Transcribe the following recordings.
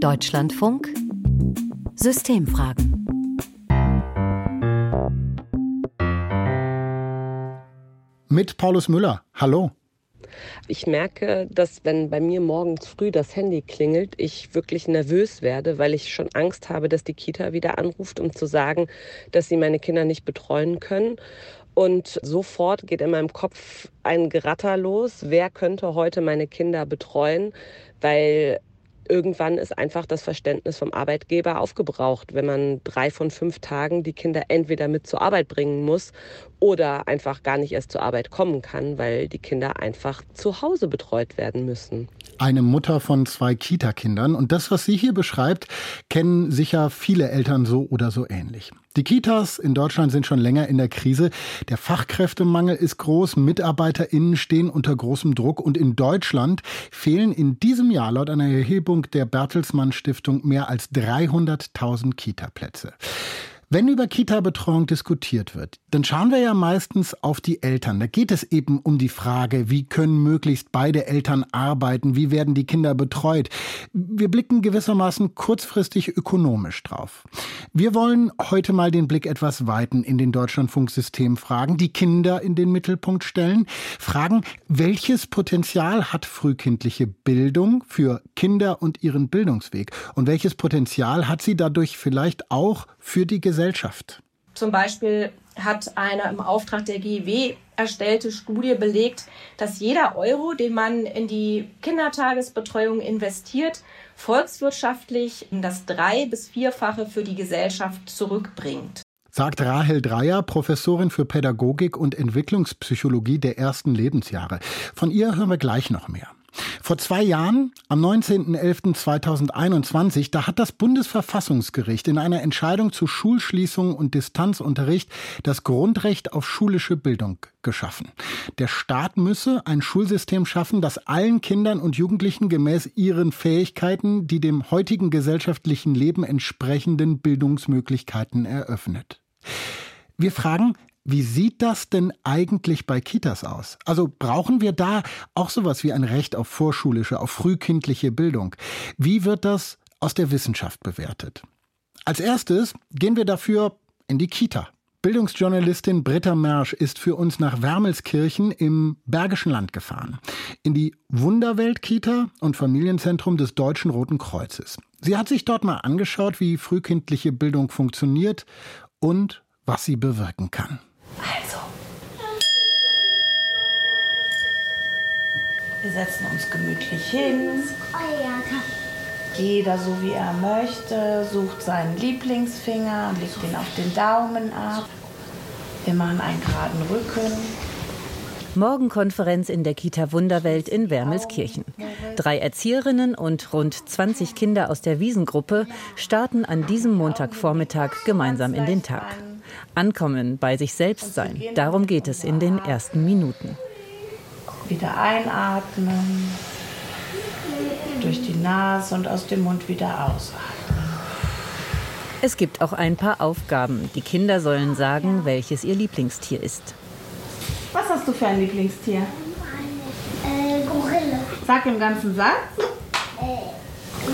Deutschlandfunk Systemfragen. Mit Paulus Müller. Hallo. Ich merke, dass wenn bei mir morgens früh das Handy klingelt, ich wirklich nervös werde, weil ich schon Angst habe, dass die Kita wieder anruft, um zu sagen, dass sie meine Kinder nicht betreuen können. Und sofort geht in meinem Kopf ein Geratter los. Wer könnte heute meine Kinder betreuen? Weil irgendwann ist einfach das Verständnis vom Arbeitgeber aufgebraucht, wenn man drei von fünf Tagen die Kinder entweder mit zur Arbeit bringen muss oder einfach gar nicht erst zur Arbeit kommen kann, weil die Kinder einfach zu Hause betreut werden müssen eine Mutter von zwei Kita-Kindern. Und das, was sie hier beschreibt, kennen sicher viele Eltern so oder so ähnlich. Die Kitas in Deutschland sind schon länger in der Krise. Der Fachkräftemangel ist groß, MitarbeiterInnen stehen unter großem Druck und in Deutschland fehlen in diesem Jahr laut einer Erhebung der Bertelsmann Stiftung mehr als 300.000 Kita-Plätze. Wenn über Kita-Betreuung diskutiert wird, dann schauen wir ja meistens auf die Eltern. Da geht es eben um die Frage, wie können möglichst beide Eltern arbeiten, wie werden die Kinder betreut. Wir blicken gewissermaßen kurzfristig ökonomisch drauf. Wir wollen heute mal den Blick etwas weiten in den Deutschlandfunksystem fragen, die Kinder in den Mittelpunkt stellen, fragen, welches Potenzial hat frühkindliche Bildung für Kinder und ihren Bildungsweg und welches Potenzial hat sie dadurch vielleicht auch für die Gesellschaft Gesellschaft. Zum Beispiel hat eine im Auftrag der GIW erstellte Studie belegt, dass jeder Euro, den man in die Kindertagesbetreuung investiert, volkswirtschaftlich das drei- bis vierfache für die Gesellschaft zurückbringt. Sagt Rahel Dreier, Professorin für Pädagogik und Entwicklungspsychologie der ersten Lebensjahre. Von ihr hören wir gleich noch mehr. Vor zwei Jahren, am 19.11.2021, da hat das Bundesverfassungsgericht in einer Entscheidung zu Schulschließungen und Distanzunterricht das Grundrecht auf schulische Bildung geschaffen. Der Staat müsse ein Schulsystem schaffen, das allen Kindern und Jugendlichen gemäß ihren Fähigkeiten die dem heutigen gesellschaftlichen Leben entsprechenden Bildungsmöglichkeiten eröffnet. Wir fragen, wie sieht das denn eigentlich bei Kitas aus? Also brauchen wir da auch sowas wie ein Recht auf vorschulische, auf frühkindliche Bildung? Wie wird das aus der Wissenschaft bewertet? Als erstes gehen wir dafür in die Kita. Bildungsjournalistin Britta Mersch ist für uns nach Wermelskirchen im Bergischen Land gefahren. In die Wunderwelt-Kita und Familienzentrum des Deutschen Roten Kreuzes. Sie hat sich dort mal angeschaut, wie frühkindliche Bildung funktioniert und was sie bewirken kann. Also. Wir setzen uns gemütlich hin. Jeder so wie er möchte, sucht seinen Lieblingsfinger legt ihn auf den Daumen ab. Wir machen einen geraden Rücken. Morgenkonferenz in der Kita Wunderwelt in Wermelskirchen. Drei Erzieherinnen und rund 20 Kinder aus der Wiesengruppe starten an diesem Montagvormittag gemeinsam in den Tag. Ankommen, bei sich selbst sein, darum geht es in den ersten Minuten. Wieder einatmen, durch die Nase und aus dem Mund wieder ausatmen. Es gibt auch ein paar Aufgaben. Die Kinder sollen sagen, welches ihr Lieblingstier ist. Was hast du für ein Lieblingstier? Eine äh, Gorille. Sag im ganzen Satz. Äh,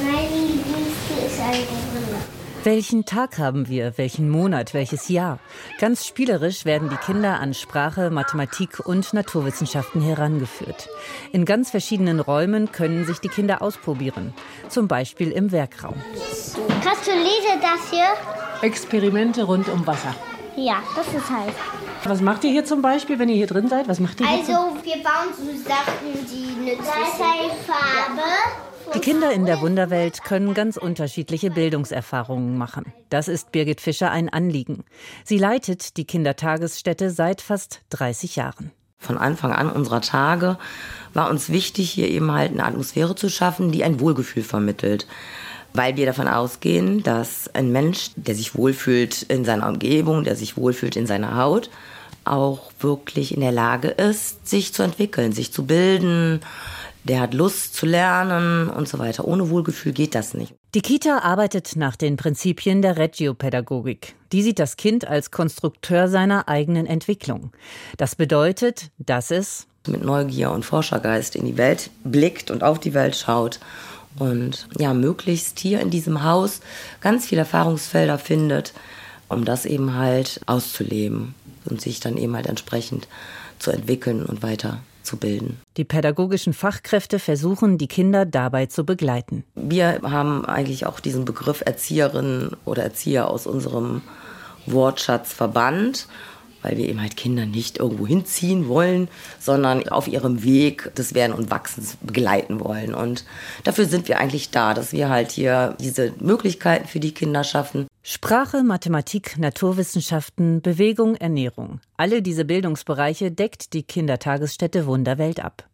mein Lieblingstier ist eine Gorille. Welchen Tag haben wir? Welchen Monat? Welches Jahr? Ganz spielerisch werden die Kinder an Sprache, Mathematik und Naturwissenschaften herangeführt. In ganz verschiedenen Räumen können sich die Kinder ausprobieren. Zum Beispiel im Werkraum. Kannst du lesen das hier? Experimente rund um Wasser. Ja, das ist halt. Was macht ihr hier zum Beispiel, wenn ihr hier drin seid? Was macht ihr Also, wir bauen so Sachen, die nützlich sind. Das heißt Farbe. Die Kinder in der Wunderwelt können ganz unterschiedliche Bildungserfahrungen machen. Das ist Birgit Fischer ein Anliegen. Sie leitet die Kindertagesstätte seit fast 30 Jahren. Von Anfang an unserer Tage war uns wichtig, hier eben halt eine Atmosphäre zu schaffen, die ein Wohlgefühl vermittelt. Weil wir davon ausgehen, dass ein Mensch, der sich wohlfühlt in seiner Umgebung, der sich wohlfühlt in seiner Haut, auch wirklich in der Lage ist, sich zu entwickeln, sich zu bilden, der hat Lust zu lernen und so weiter. Ohne Wohlgefühl geht das nicht. Die Kita arbeitet nach den Prinzipien der Regiopädagogik. Die sieht das Kind als Konstrukteur seiner eigenen Entwicklung. Das bedeutet, dass es mit Neugier und Forschergeist in die Welt blickt und auf die Welt schaut und ja, möglichst hier in diesem Haus ganz viele Erfahrungsfelder findet, um das eben halt auszuleben und sich dann eben halt entsprechend zu entwickeln und weiterzubilden. Die pädagogischen Fachkräfte versuchen, die Kinder dabei zu begleiten. Wir haben eigentlich auch diesen Begriff Erzieherin oder Erzieher aus unserem Wortschatz verbannt weil wir eben halt Kinder nicht irgendwo hinziehen wollen, sondern auf ihrem Weg des Werden und Wachsens begleiten wollen. Und dafür sind wir eigentlich da, dass wir halt hier diese Möglichkeiten für die Kinder schaffen. Sprache, Mathematik, Naturwissenschaften, Bewegung, Ernährung. Alle diese Bildungsbereiche deckt die Kindertagesstätte Wunderwelt ab.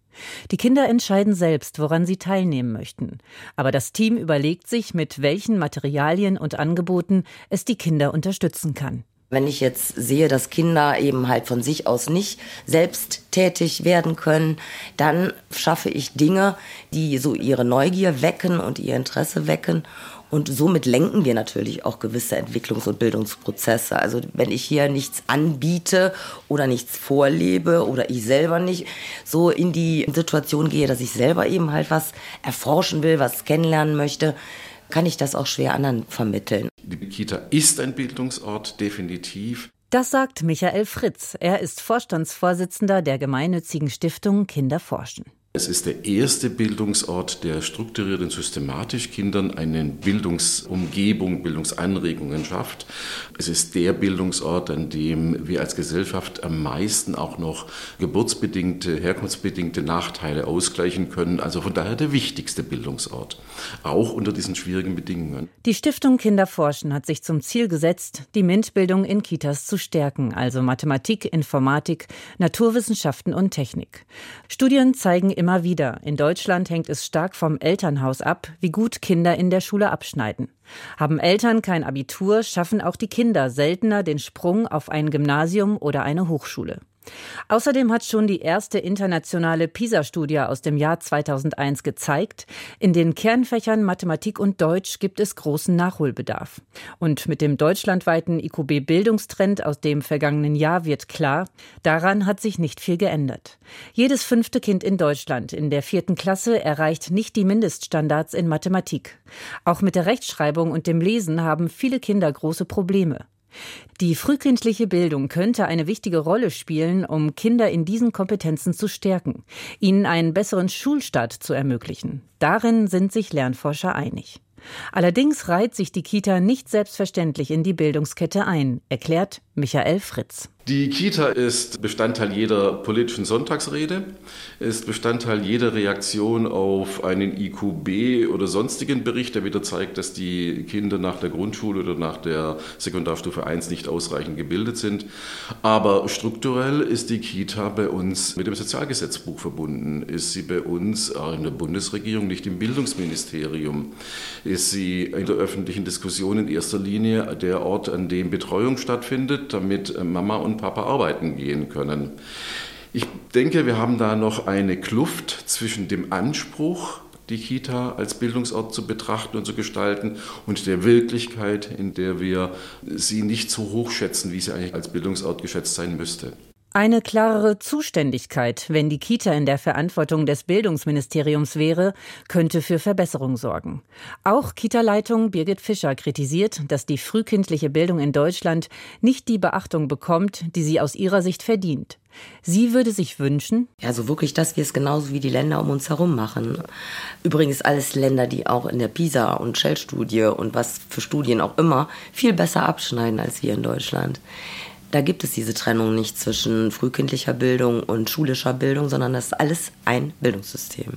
Die Kinder entscheiden selbst, woran sie teilnehmen möchten. Aber das Team überlegt sich, mit welchen Materialien und Angeboten es die Kinder unterstützen kann. Wenn ich jetzt sehe, dass Kinder eben halt von sich aus nicht selbst tätig werden können, dann schaffe ich Dinge, die so ihre Neugier wecken und ihr Interesse wecken. Und somit lenken wir natürlich auch gewisse Entwicklungs- und Bildungsprozesse. Also wenn ich hier nichts anbiete oder nichts vorlebe oder ich selber nicht so in die Situation gehe, dass ich selber eben halt was erforschen will, was kennenlernen möchte, kann ich das auch schwer anderen vermitteln. Die Kita ist ein Bildungsort, definitiv. Das sagt Michael Fritz. Er ist Vorstandsvorsitzender der gemeinnützigen Stiftung Kinder forschen. Es ist der erste Bildungsort, der strukturiert und systematisch Kindern eine Bildungsumgebung, Bildungsanregungen schafft. Es ist der Bildungsort, an dem wir als Gesellschaft am meisten auch noch geburtsbedingte, herkunftsbedingte Nachteile ausgleichen können. Also von daher der wichtigste Bildungsort, auch unter diesen schwierigen Bedingungen. Die Stiftung Kinderforschen hat sich zum Ziel gesetzt, die MINT-Bildung in Kitas zu stärken, also Mathematik, Informatik, Naturwissenschaften und Technik. Studien zeigen immer wieder. In Deutschland hängt es stark vom Elternhaus ab, wie gut Kinder in der Schule abschneiden. Haben Eltern kein Abitur, schaffen auch die Kinder seltener den Sprung auf ein Gymnasium oder eine Hochschule. Außerdem hat schon die erste internationale PISA-Studie aus dem Jahr 2001 gezeigt, in den Kernfächern Mathematik und Deutsch gibt es großen Nachholbedarf. Und mit dem deutschlandweiten IQB-Bildungstrend aus dem vergangenen Jahr wird klar, daran hat sich nicht viel geändert. Jedes fünfte Kind in Deutschland in der vierten Klasse erreicht nicht die Mindeststandards in Mathematik. Auch mit der Rechtschreibung und dem Lesen haben viele Kinder große Probleme. Die frühkindliche Bildung könnte eine wichtige Rolle spielen, um Kinder in diesen Kompetenzen zu stärken, ihnen einen besseren Schulstart zu ermöglichen. Darin sind sich Lernforscher einig. Allerdings reiht sich die Kita nicht selbstverständlich in die Bildungskette ein, erklärt Michael Fritz. Die Kita ist Bestandteil jeder politischen Sonntagsrede, ist Bestandteil jeder Reaktion auf einen IQB oder sonstigen Bericht, der wieder zeigt, dass die Kinder nach der Grundschule oder nach der Sekundarstufe 1 nicht ausreichend gebildet sind. Aber strukturell ist die Kita bei uns mit dem Sozialgesetzbuch verbunden, ist sie bei uns in der Bundesregierung, nicht im Bildungsministerium, ist sie in der öffentlichen Diskussion in erster Linie der Ort, an dem Betreuung stattfindet, damit Mama und Papa arbeiten gehen können. Ich denke, wir haben da noch eine Kluft zwischen dem Anspruch, die Kita als Bildungsort zu betrachten und zu gestalten und der Wirklichkeit, in der wir sie nicht so hoch schätzen, wie sie eigentlich als Bildungsort geschätzt sein müsste. Eine klarere Zuständigkeit, wenn die Kita in der Verantwortung des Bildungsministeriums wäre, könnte für Verbesserung sorgen. Auch Kita-Leitung Birgit Fischer kritisiert, dass die frühkindliche Bildung in Deutschland nicht die Beachtung bekommt, die sie aus ihrer Sicht verdient. Sie würde sich wünschen, ja, so wirklich, dass wir es genauso wie die Länder um uns herum machen. Übrigens alles Länder, die auch in der PISA- und Shell-Studie und was für Studien auch immer viel besser abschneiden als wir in Deutschland. Da gibt es diese Trennung nicht zwischen frühkindlicher Bildung und schulischer Bildung, sondern das ist alles ein Bildungssystem.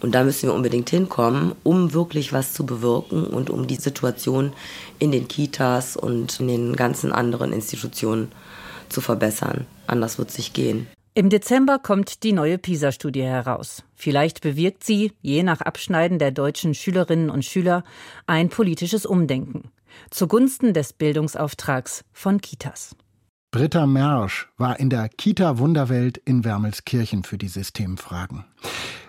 Und da müssen wir unbedingt hinkommen, um wirklich was zu bewirken und um die Situation in den Kitas und in den ganzen anderen Institutionen zu verbessern. Anders wird es nicht gehen. Im Dezember kommt die neue PISA-Studie heraus. Vielleicht bewirkt sie, je nach Abschneiden der deutschen Schülerinnen und Schüler, ein politisches Umdenken zugunsten des Bildungsauftrags von Kitas. Britta Mersch war in der Kita Wunderwelt in Wermelskirchen für die Systemfragen.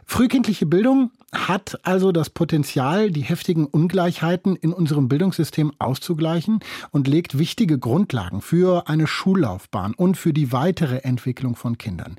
Frühkindliche Bildung hat also das Potenzial, die heftigen Ungleichheiten in unserem Bildungssystem auszugleichen und legt wichtige Grundlagen für eine Schullaufbahn und für die weitere Entwicklung von Kindern.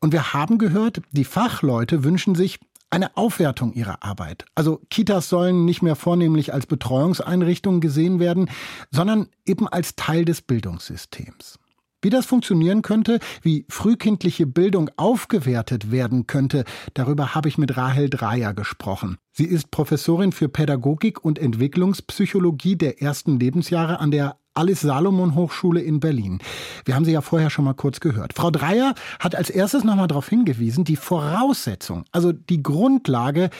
Und wir haben gehört, die Fachleute wünschen sich eine Aufwertung ihrer Arbeit. Also Kitas sollen nicht mehr vornehmlich als Betreuungseinrichtungen gesehen werden, sondern eben als Teil des Bildungssystems. Wie das funktionieren könnte, wie frühkindliche Bildung aufgewertet werden könnte, darüber habe ich mit Rahel Dreyer gesprochen. Sie ist Professorin für Pädagogik und Entwicklungspsychologie der ersten Lebensjahre an der Alice Salomon Hochschule in Berlin. Wir haben sie ja vorher schon mal kurz gehört. Frau Dreyer hat als erstes nochmal darauf hingewiesen, die Voraussetzung, also die Grundlage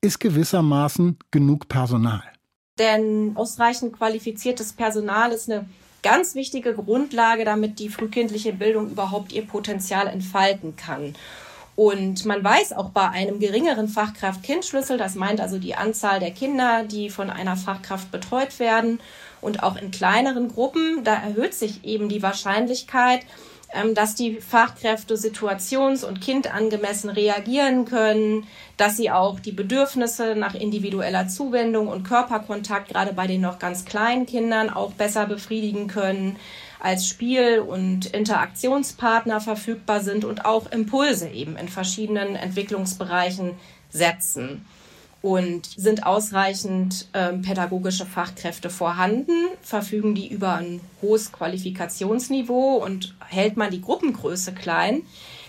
ist gewissermaßen genug Personal. Denn ausreichend qualifiziertes Personal ist eine ganz wichtige Grundlage, damit die frühkindliche Bildung überhaupt ihr Potenzial entfalten kann. Und man weiß auch bei einem geringeren Fachkraft-Kind-Schlüssel, das meint also die Anzahl der Kinder, die von einer Fachkraft betreut werden, und auch in kleineren Gruppen, da erhöht sich eben die Wahrscheinlichkeit, ähm, dass die Fachkräfte situations- und kindangemessen reagieren können, dass sie auch die Bedürfnisse nach individueller Zuwendung und Körperkontakt gerade bei den noch ganz kleinen Kindern auch besser befriedigen können, als Spiel- und Interaktionspartner verfügbar sind und auch Impulse eben in verschiedenen Entwicklungsbereichen setzen und sind ausreichend ähm, pädagogische Fachkräfte vorhanden, verfügen die über ein hohes Qualifikationsniveau und hält man die Gruppengröße klein,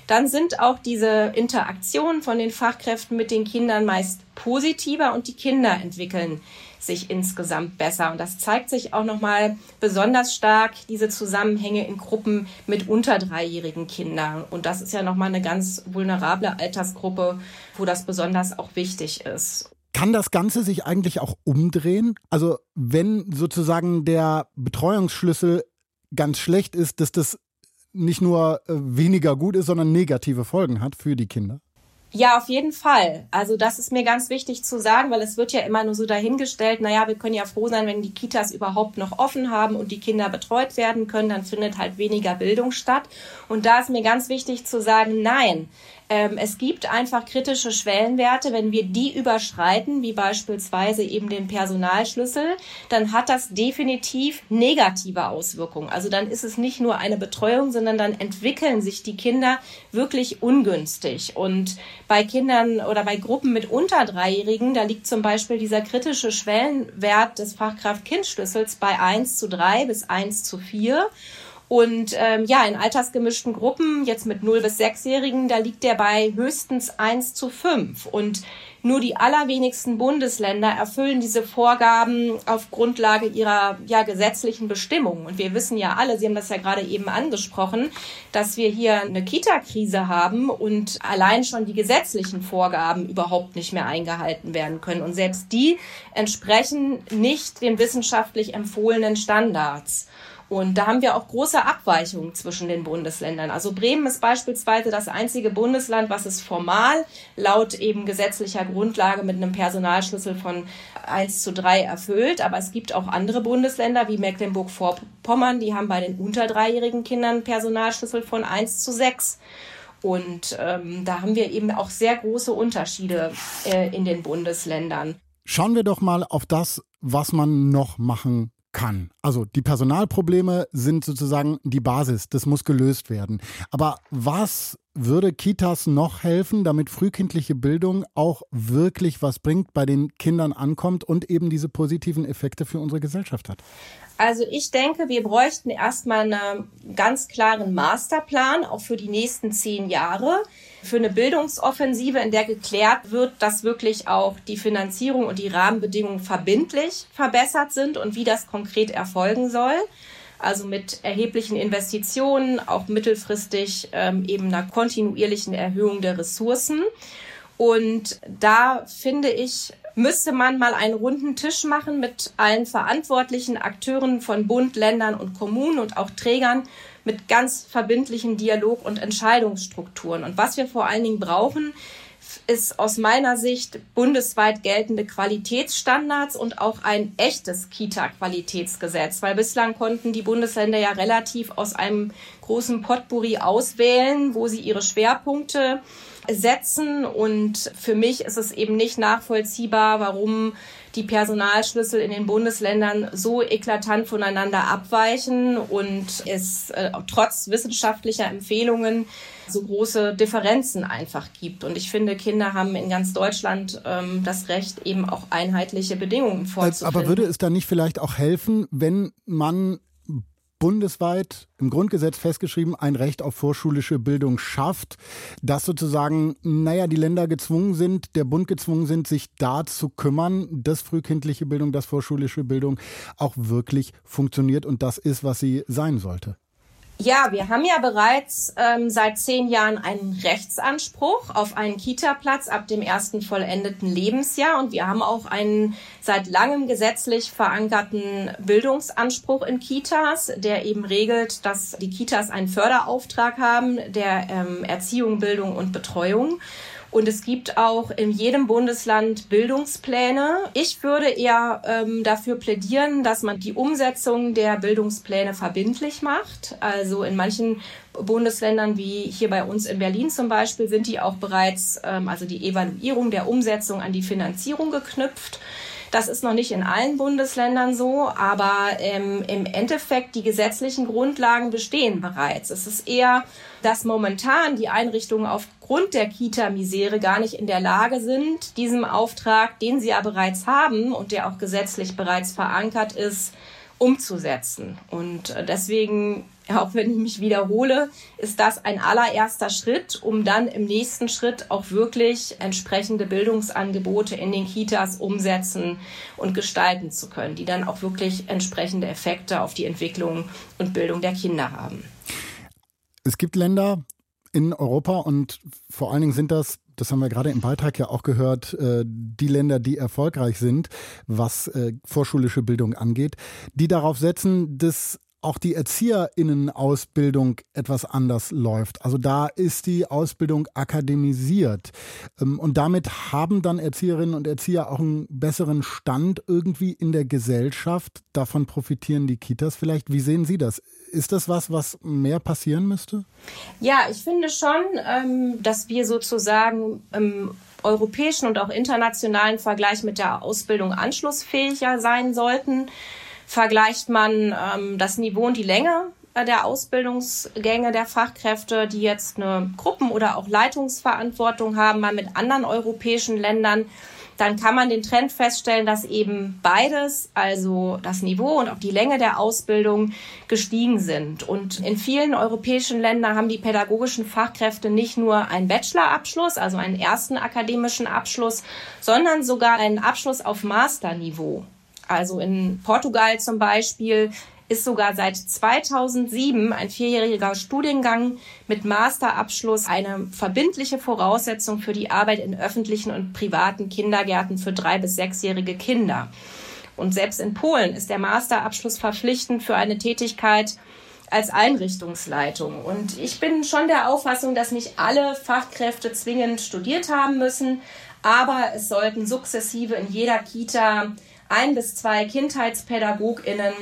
dann sind auch diese Interaktionen von den Fachkräften mit den Kindern meist positiver und die Kinder entwickeln sich insgesamt besser. Und das zeigt sich auch nochmal besonders stark, diese Zusammenhänge in Gruppen mit unter dreijährigen Kindern. Und das ist ja nochmal eine ganz vulnerable Altersgruppe, wo das besonders auch wichtig ist. Kann das Ganze sich eigentlich auch umdrehen? Also wenn sozusagen der Betreuungsschlüssel ganz schlecht ist, dass das nicht nur äh, weniger gut ist, sondern negative Folgen hat für die Kinder? Ja, auf jeden Fall. Also das ist mir ganz wichtig zu sagen, weil es wird ja immer nur so dahingestellt, naja, wir können ja froh sein, wenn die Kitas überhaupt noch offen haben und die Kinder betreut werden können, dann findet halt weniger Bildung statt. Und da ist mir ganz wichtig zu sagen, nein, ähm, es gibt einfach kritische Schwellenwerte. Wenn wir die überschreiten, wie beispielsweise eben den Personalschlüssel, dann hat das definitiv negative Auswirkungen. Also dann ist es nicht nur eine Betreuung, sondern dann entwickeln sich die Kinder wirklich ungünstig. Und bei Kindern oder bei Gruppen mit unter Dreijährigen, da liegt zum Beispiel dieser kritische Schwellenwert des Fachkraft-Kind-Schlüssels bei 1 zu 3 bis 1 zu 4. Und ähm, ja, in altersgemischten Gruppen, jetzt mit 0 bis 6-Jährigen, da liegt der bei höchstens 1 zu 5. Und nur die allerwenigsten Bundesländer erfüllen diese Vorgaben auf Grundlage ihrer ja, gesetzlichen Bestimmungen. Und wir wissen ja alle, Sie haben das ja gerade eben angesprochen, dass wir hier eine Kita-Krise haben und allein schon die gesetzlichen Vorgaben überhaupt nicht mehr eingehalten werden können. Und selbst die entsprechen nicht den wissenschaftlich empfohlenen Standards. Und da haben wir auch große Abweichungen zwischen den Bundesländern. Also Bremen ist beispielsweise das einzige Bundesland, was es formal laut eben gesetzlicher Grundlage mit einem Personalschlüssel von 1 zu 3 erfüllt. Aber es gibt auch andere Bundesländer wie Mecklenburg-Vorpommern, die haben bei den unter dreijährigen Kindern Personalschlüssel von 1 zu 6. Und ähm, da haben wir eben auch sehr große Unterschiede äh, in den Bundesländern. Schauen wir doch mal auf das, was man noch machen kann. Also die Personalprobleme sind sozusagen die Basis, das muss gelöst werden. Aber was würde Kitas noch helfen, damit frühkindliche Bildung auch wirklich was bringt, bei den Kindern ankommt und eben diese positiven Effekte für unsere Gesellschaft hat? Also ich denke, wir bräuchten erstmal einen ganz klaren Masterplan, auch für die nächsten zehn Jahre, für eine Bildungsoffensive, in der geklärt wird, dass wirklich auch die Finanzierung und die Rahmenbedingungen verbindlich verbessert sind und wie das konkret erfolgen soll also mit erheblichen Investitionen, auch mittelfristig ähm, eben einer kontinuierlichen Erhöhung der Ressourcen. Und da finde ich, müsste man mal einen runden Tisch machen mit allen verantwortlichen Akteuren von Bund, Ländern und Kommunen und auch Trägern mit ganz verbindlichen Dialog- und Entscheidungsstrukturen. Und was wir vor allen Dingen brauchen, ist aus meiner Sicht bundesweit geltende Qualitätsstandards und auch ein echtes Kita-Qualitätsgesetz, weil bislang konnten die Bundesländer ja relativ aus einem großen Potpourri auswählen, wo sie ihre Schwerpunkte setzen. Und für mich ist es eben nicht nachvollziehbar, warum die Personalschlüssel in den Bundesländern so eklatant voneinander abweichen und es äh, trotz wissenschaftlicher Empfehlungen so große Differenzen einfach gibt. Und ich finde, Kinder haben in ganz Deutschland ähm, das Recht, eben auch einheitliche Bedingungen vorzufinden. Aber würde es da nicht vielleicht auch helfen, wenn man bundesweit im Grundgesetz festgeschrieben ein Recht auf vorschulische Bildung schafft, dass sozusagen, naja, die Länder gezwungen sind, der Bund gezwungen sind, sich da zu kümmern, dass frühkindliche Bildung, dass vorschulische Bildung auch wirklich funktioniert und das ist, was sie sein sollte. Ja, wir haben ja bereits ähm, seit zehn Jahren einen Rechtsanspruch auf einen Kita-Platz ab dem ersten vollendeten Lebensjahr und wir haben auch einen seit langem gesetzlich verankerten Bildungsanspruch in Kitas, der eben regelt, dass die Kitas einen Förderauftrag haben der ähm, Erziehung, Bildung und Betreuung. Und es gibt auch in jedem Bundesland Bildungspläne. Ich würde eher ähm, dafür plädieren, dass man die Umsetzung der Bildungspläne verbindlich macht. Also in manchen Bundesländern wie hier bei uns in Berlin zum Beispiel sind die auch bereits, ähm, also die Evaluierung der Umsetzung an die Finanzierung geknüpft. Das ist noch nicht in allen Bundesländern so, aber ähm, im Endeffekt die gesetzlichen Grundlagen bestehen bereits. Es ist eher, dass momentan die Einrichtungen aufgrund der Kita-Misere gar nicht in der Lage sind, diesem Auftrag, den sie ja bereits haben und der auch gesetzlich bereits verankert ist, umzusetzen. Und äh, deswegen auch wenn ich mich wiederhole, ist das ein allererster Schritt, um dann im nächsten Schritt auch wirklich entsprechende Bildungsangebote in den Kitas umsetzen und gestalten zu können, die dann auch wirklich entsprechende Effekte auf die Entwicklung und Bildung der Kinder haben. Es gibt Länder in Europa und vor allen Dingen sind das das haben wir gerade im Beitrag ja auch gehört, äh, die Länder, die erfolgreich sind, was äh, vorschulische Bildung angeht, die darauf setzen, dass auch die Erzieherinnenausbildung etwas anders läuft. Also da ist die Ausbildung akademisiert. Ähm, und damit haben dann Erzieherinnen und Erzieher auch einen besseren Stand irgendwie in der Gesellschaft. Davon profitieren die Kitas vielleicht. Wie sehen Sie das? Ist das was, was mehr passieren müsste? Ja, ich finde schon, ähm, dass wir sozusagen im europäischen und auch internationalen Vergleich mit der Ausbildung anschlussfähiger sein sollten vergleicht man ähm, das Niveau und die Länge äh, der Ausbildungsgänge der Fachkräfte, die jetzt eine Gruppen- oder auch Leitungsverantwortung haben, mal mit anderen europäischen Ländern, dann kann man den Trend feststellen, dass eben beides, also das Niveau und auch die Länge der Ausbildung gestiegen sind. Und in vielen europäischen Ländern haben die pädagogischen Fachkräfte nicht nur einen Bachelorabschluss, also einen ersten akademischen Abschluss, sondern sogar einen Abschluss auf Masterniveau. Also in Portugal zum Beispiel ist sogar seit 2007 ein vierjähriger Studiengang mit Masterabschluss eine verbindliche Voraussetzung für die Arbeit in öffentlichen und privaten Kindergärten für drei bis sechsjährige Kinder. Und selbst in Polen ist der Masterabschluss verpflichtend für eine Tätigkeit als Einrichtungsleitung. Und ich bin schon der Auffassung, dass nicht alle Fachkräfte zwingend studiert haben müssen, aber es sollten sukzessive in jeder Kita ein bis zwei KindheitspädagogInnen,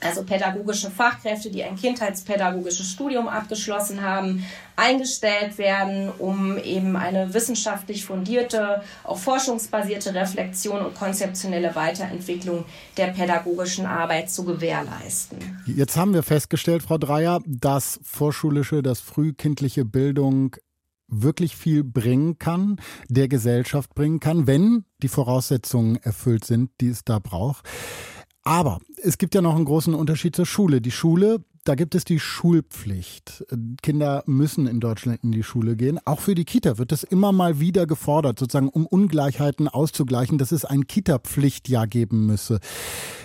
also pädagogische Fachkräfte, die ein kindheitspädagogisches Studium abgeschlossen haben, eingestellt werden, um eben eine wissenschaftlich fundierte, auch forschungsbasierte Reflexion und konzeptionelle Weiterentwicklung der pädagogischen Arbeit zu gewährleisten. Jetzt haben wir festgestellt, Frau Dreier, dass vorschulische, dass frühkindliche Bildung wirklich viel bringen kann, der Gesellschaft bringen kann, wenn die Voraussetzungen erfüllt sind, die es da braucht. Aber es gibt ja noch einen großen Unterschied zur Schule. Die Schule, da gibt es die Schulpflicht. Kinder müssen in Deutschland in die Schule gehen. Auch für die Kita wird das immer mal wieder gefordert, sozusagen um Ungleichheiten auszugleichen, dass es ein Kita-Pflichtjahr geben müsse,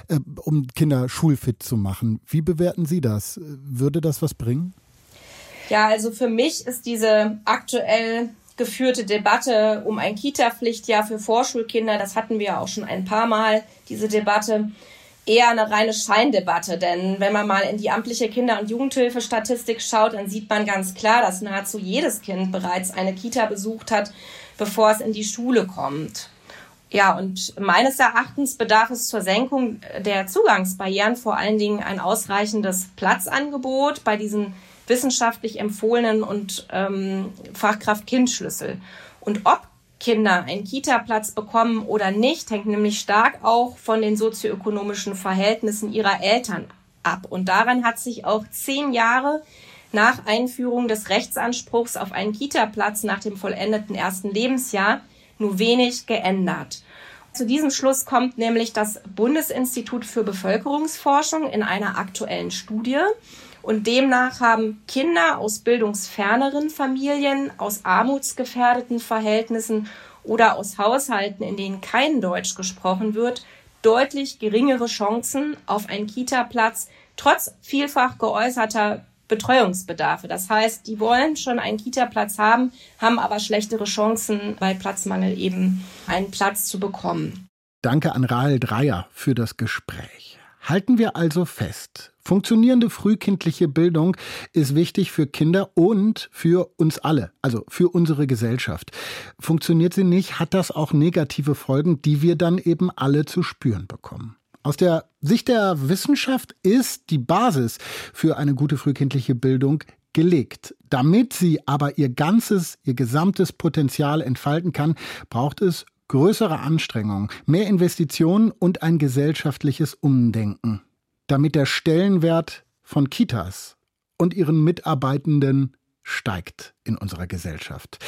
äh, um Kinder schulfit zu machen. Wie bewerten Sie das? Würde das was bringen? Ja, also für mich ist diese aktuell geführte Debatte um ein Kita-Pflichtjahr für Vorschulkinder, das hatten wir auch schon ein paar Mal, diese Debatte, eher eine reine Scheindebatte. Denn wenn man mal in die amtliche Kinder- und Jugendhilfestatistik schaut, dann sieht man ganz klar, dass nahezu jedes Kind bereits eine Kita besucht hat, bevor es in die Schule kommt. Ja, und meines Erachtens bedarf es zur Senkung der Zugangsbarrieren vor allen Dingen ein ausreichendes Platzangebot bei diesen wissenschaftlich empfohlenen und ähm, Fachkraft-Kind-Schlüssel. Und ob Kinder einen Kita-Platz bekommen oder nicht, hängt nämlich stark auch von den sozioökonomischen Verhältnissen ihrer Eltern ab. Und daran hat sich auch zehn Jahre nach Einführung des Rechtsanspruchs auf einen Kita-Platz nach dem vollendeten ersten Lebensjahr nur wenig geändert. Zu diesem Schluss kommt nämlich das Bundesinstitut für Bevölkerungsforschung in einer aktuellen Studie. Und demnach haben Kinder aus bildungsferneren Familien, aus armutsgefährdeten Verhältnissen oder aus Haushalten, in denen kein Deutsch gesprochen wird, deutlich geringere Chancen auf einen Kita-Platz, trotz vielfach geäußerter Betreuungsbedarfe. Das heißt, die wollen schon einen Kita-Platz haben, haben aber schlechtere Chancen, bei Platzmangel eben einen Platz zu bekommen. Danke an Rahel Dreier für das Gespräch. Halten wir also fest, funktionierende frühkindliche Bildung ist wichtig für Kinder und für uns alle, also für unsere Gesellschaft. Funktioniert sie nicht, hat das auch negative Folgen, die wir dann eben alle zu spüren bekommen. Aus der Sicht der Wissenschaft ist die Basis für eine gute frühkindliche Bildung gelegt. Damit sie aber ihr ganzes, ihr gesamtes Potenzial entfalten kann, braucht es größere Anstrengungen, mehr Investitionen und ein gesellschaftliches Umdenken, damit der Stellenwert von Kitas und ihren Mitarbeitenden steigt in unserer Gesellschaft.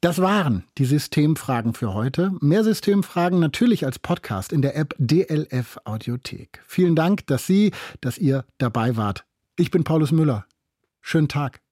Das waren die Systemfragen für heute. Mehr Systemfragen natürlich als Podcast in der App DLF Audiothek. Vielen Dank, dass Sie, dass ihr dabei wart. Ich bin Paulus Müller. Schönen Tag.